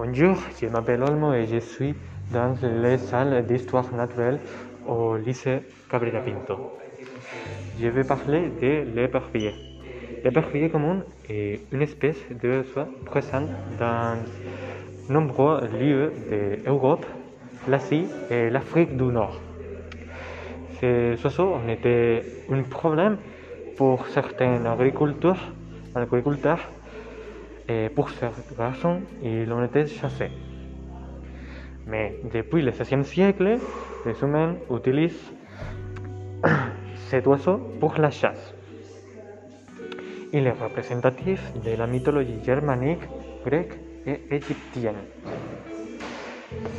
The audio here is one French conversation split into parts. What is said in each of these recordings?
Bonjour, je m'appelle Olmo et je suis dans les salles d'histoire naturelle au lycée Cabrera Pinto. Je vais parler de l'épervier. L'épervier commun est une espèce d'oiseau présente dans nombreux lieux d'Europe, l'Asie et l'Afrique du Nord. Ces oiseaux ont été un problème pour certains agriculteurs, agriculteurs raison, ils ont été chassés. Mais depuis le XVIe siècle, les humains utilisent cet oiseau pour la chasse. Il est représentatif de la mythologie germanique, grecque et égyptienne.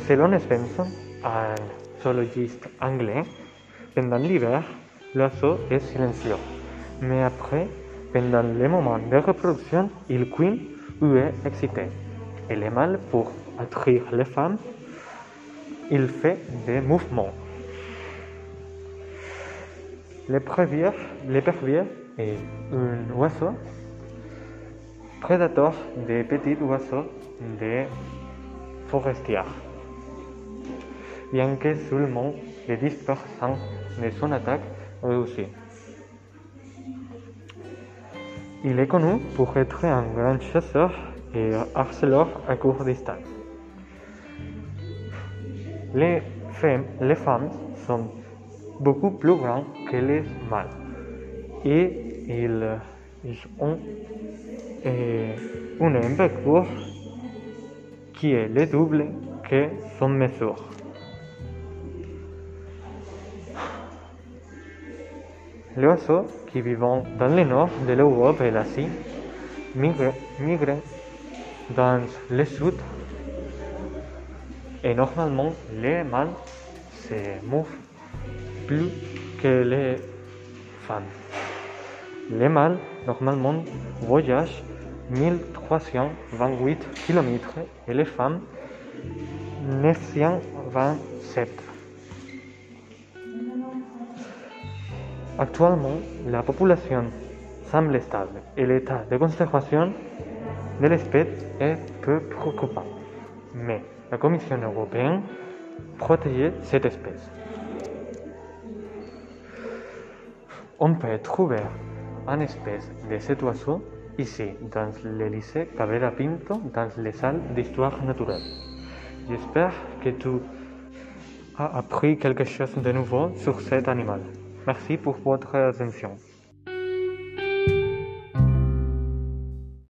Selon Svensson, un zoologiste anglais, pendant l'hiver, l'oiseau est silencieux. Mais après, pendant les moments de reproduction, il couine ou est excité. Et le mâle, pour attirer les femmes, il fait des mouvements. L'épervier est un oiseau prédateur des petits oiseaux des forestiers. Bien que seulement les 10% de son attaque réussit. Il est connu pour être un grand chasseur et harceleur à courte distance. Les femmes, sont beaucoup plus grandes que les mâles et ils, ils ont euh, une envergure qui est le double que son mesure. Les oiseaux qui vivent dans le nord de l'Europe et l'Asie migrent, dans le sud et normalement les mâles se mouvent plus que les femmes. Les mâles normalement voyagent 1328 km et les femmes 927. Actuellement, la population semble stable et l'état de conservation de l'espèce est peu préoccupant. Mais la Commission européenne protège cette espèce. On peut trouver une espèce de cet oiseau ici, dans le lycée Cabrera Pinto, dans les salles d'histoire naturelle. J'espère que tu as appris quelque chose de nouveau sur cet animal. Merci pour votre attention.